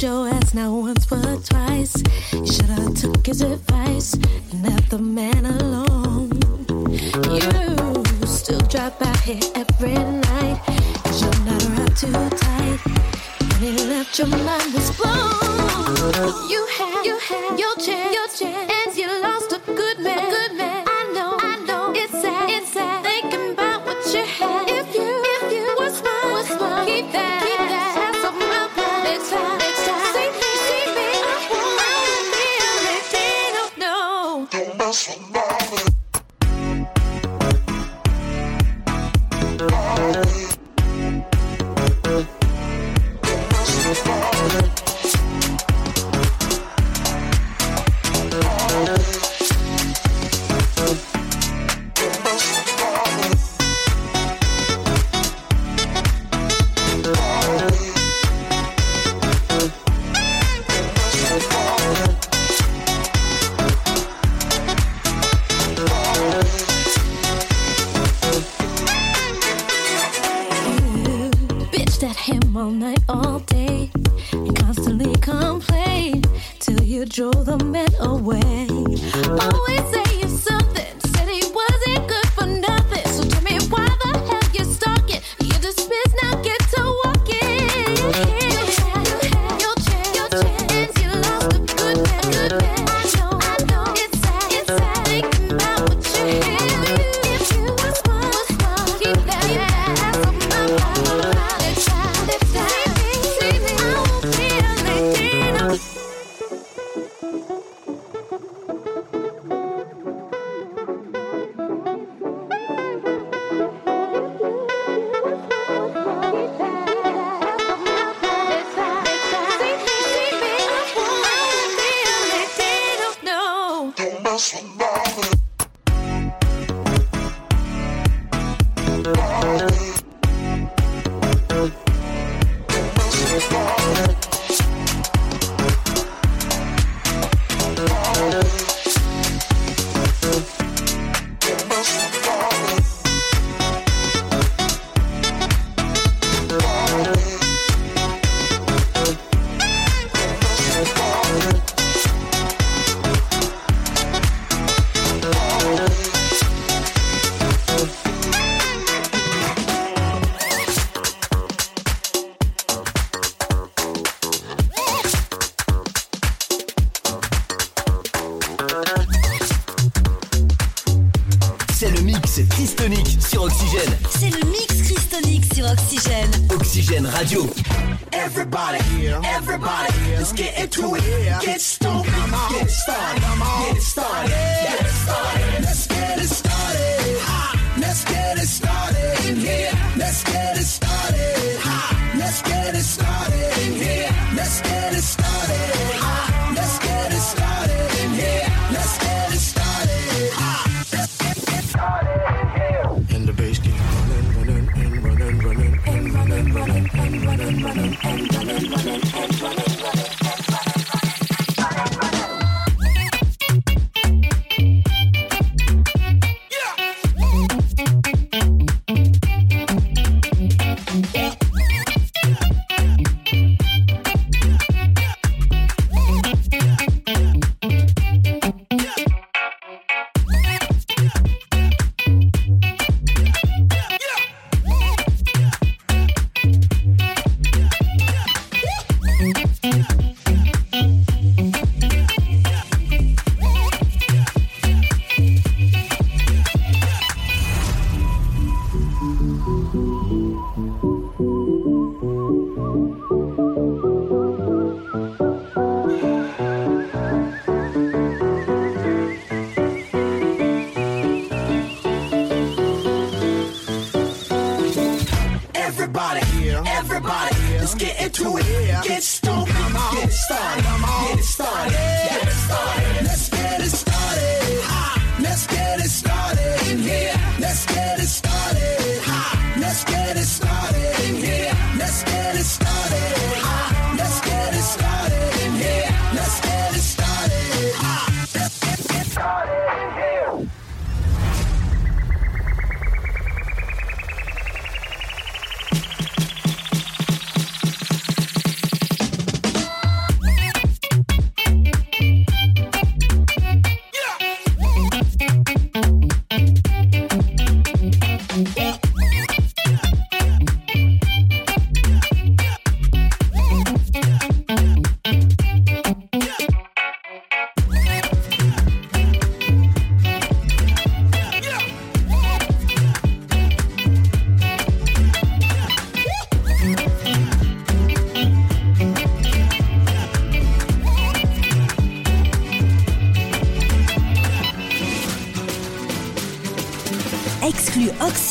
Told your ass not once but twice. You should've took his advice and left the man alone. You still drop out here every night. Cause you're not around too tight. When he left, your mind was blown. You had, you had your chance, your chance, and you lost a good man, a good man. I know, I know, it's sad, it's sad. Thinking about what you had. If you, if you was mine, was mine, keep that, keep that ass off my back. Next time, Radio. Everybody, everybody, let's get into it. Get stoked, get it started, get it started, get started. Let's get it started. Let's get it started in here. Let's get it started. Let's get it started in here. Let's get it started. Everybody, everybody, let's get into it. Get stoked, get it started, get it started, get it started. Let's get it started. Let's get it started. In here. Let's get it started. Let's get it started. In here. Let's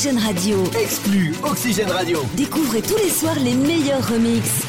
Oxygène Radio. Exclu Oxygène Radio. Découvrez tous les soirs les meilleurs remixes.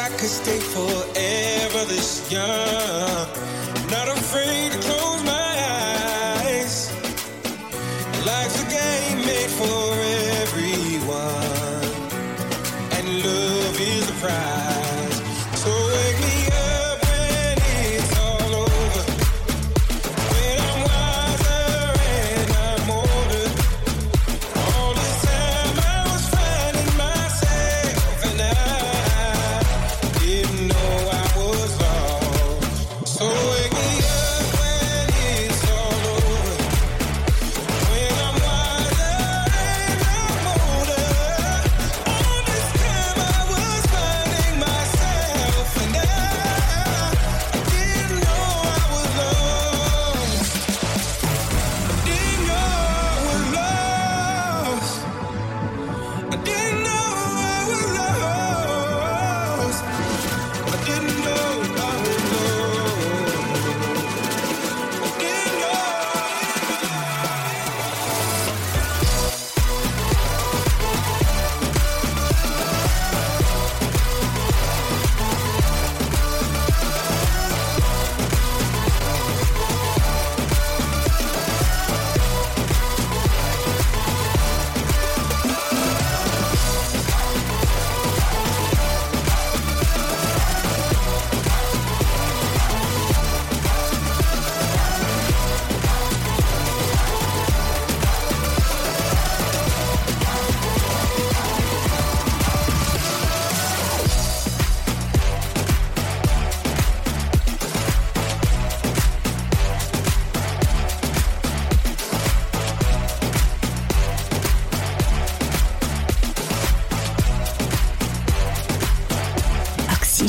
I could stay forever this young. Not afraid to close my eyes. Life's a game made for everyone, and love is a prize.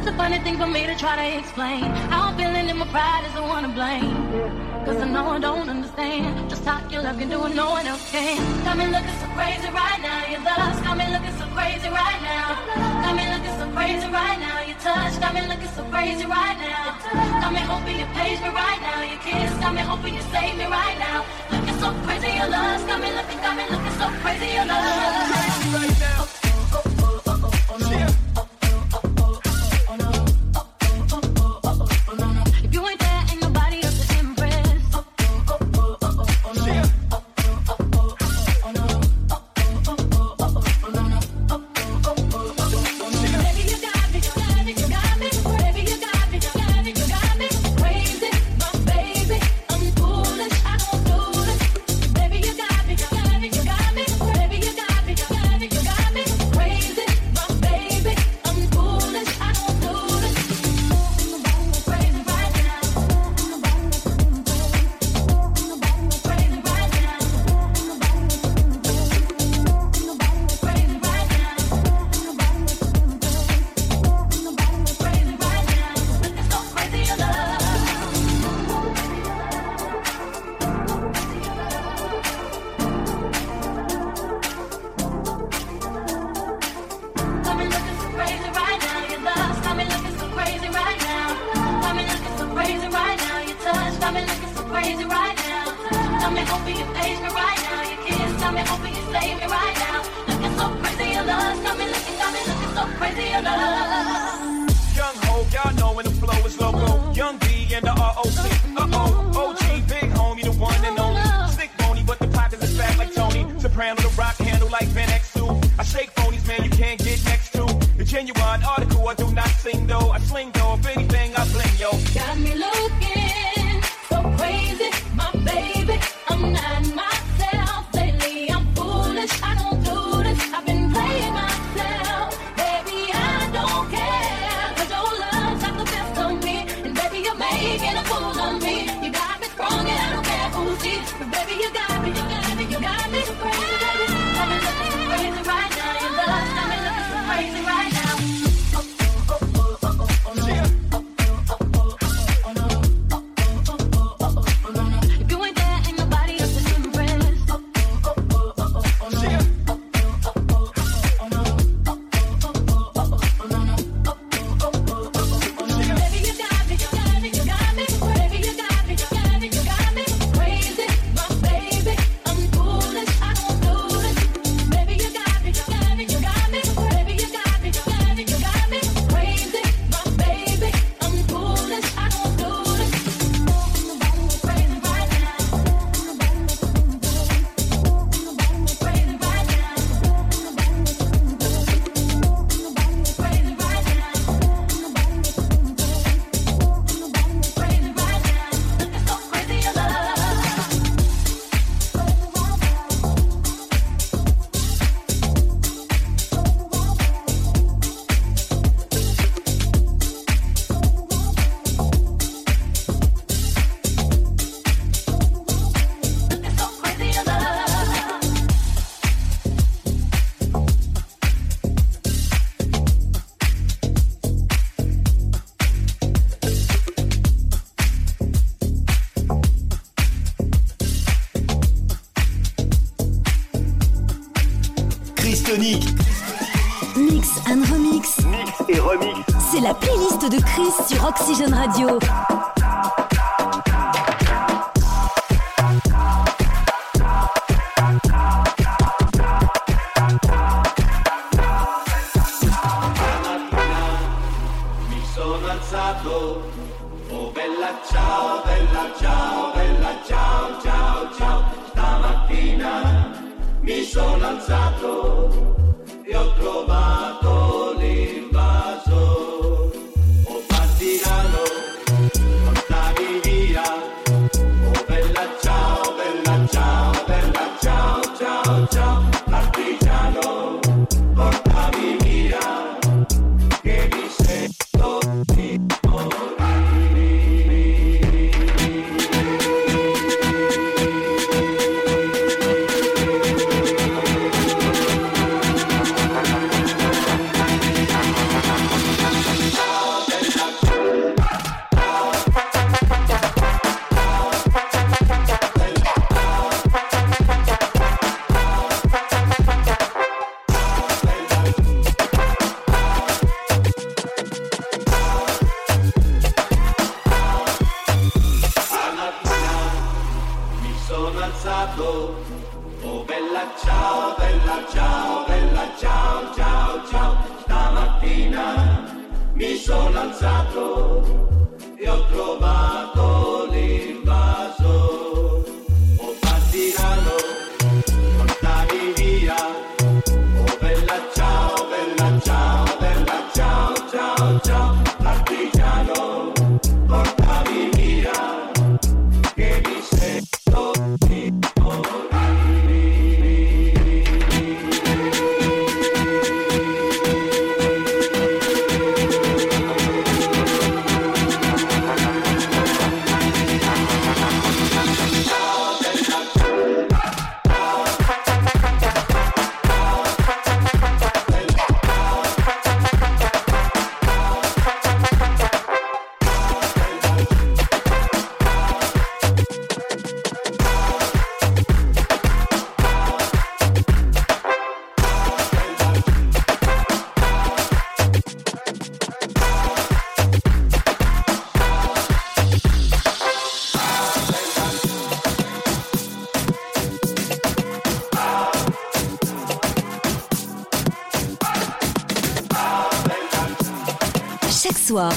It's a funny thing for me to try to explain. How I'm feeling and my pride is the one to blame. Cause I know I don't understand just how your love can do it, no one else can. Got me looking so crazy right now. Your lust got me looking so crazy right now. Got me looking so crazy right now. Your touch got me looking so crazy right now. Got me hoping you page me right now. Your kiss got me hoping you save me right now. Looking so crazy, your lust got me looking, got me looking so crazy, your love. Right now. B and the ROC. Uh oh, OG, big homie, the one and only. Stick bony, but the pockets is fat like Tony. Soprano, the rock handle like Van X2. I shake phonies, man, you can't get next to. The genuine article, I do not sing though. I sling Mix and remix. Mix et remix. C'est la playlist de Chris sur Oxygen Radio. ciao bella ciao bella ciao ciao ciao. Stamattina mi sono alzato e ho trovato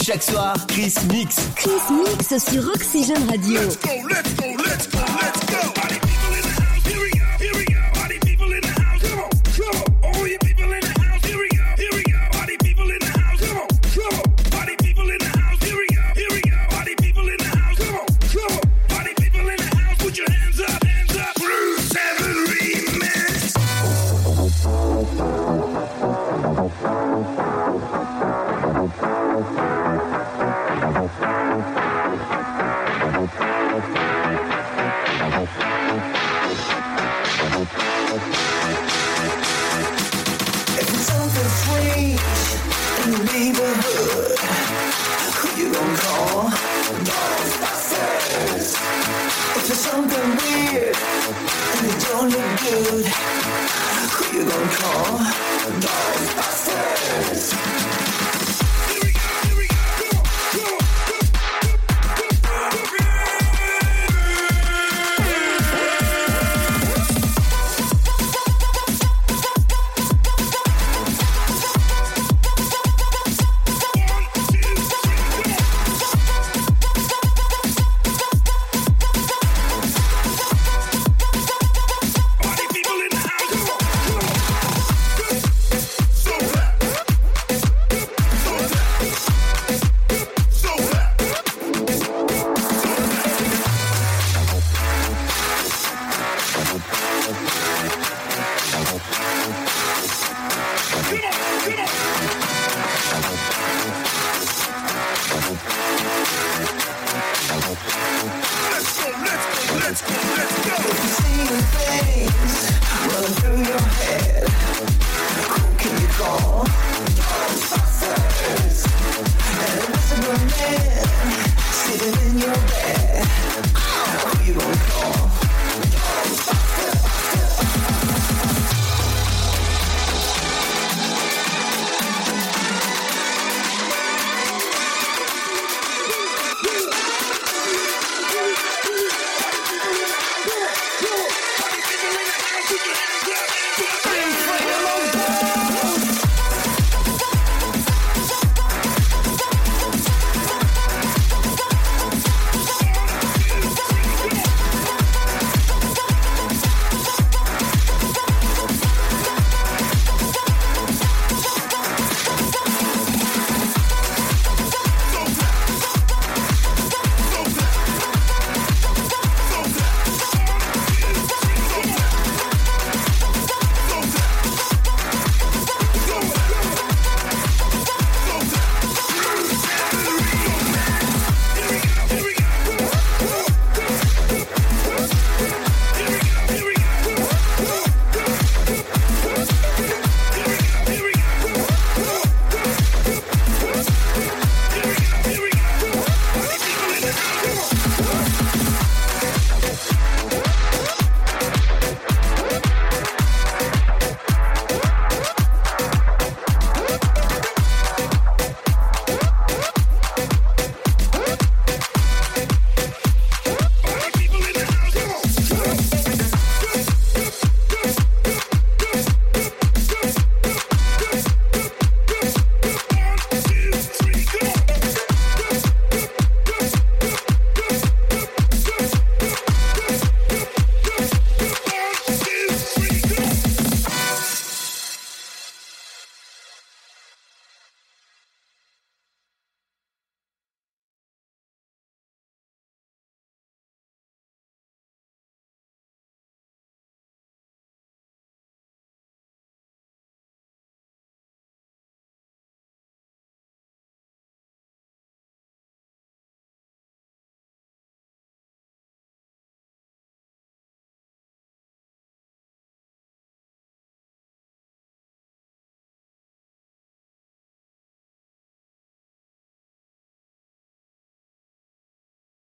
Chaque soir, Chris Mix. Chris Mix sur Oxygène Radio.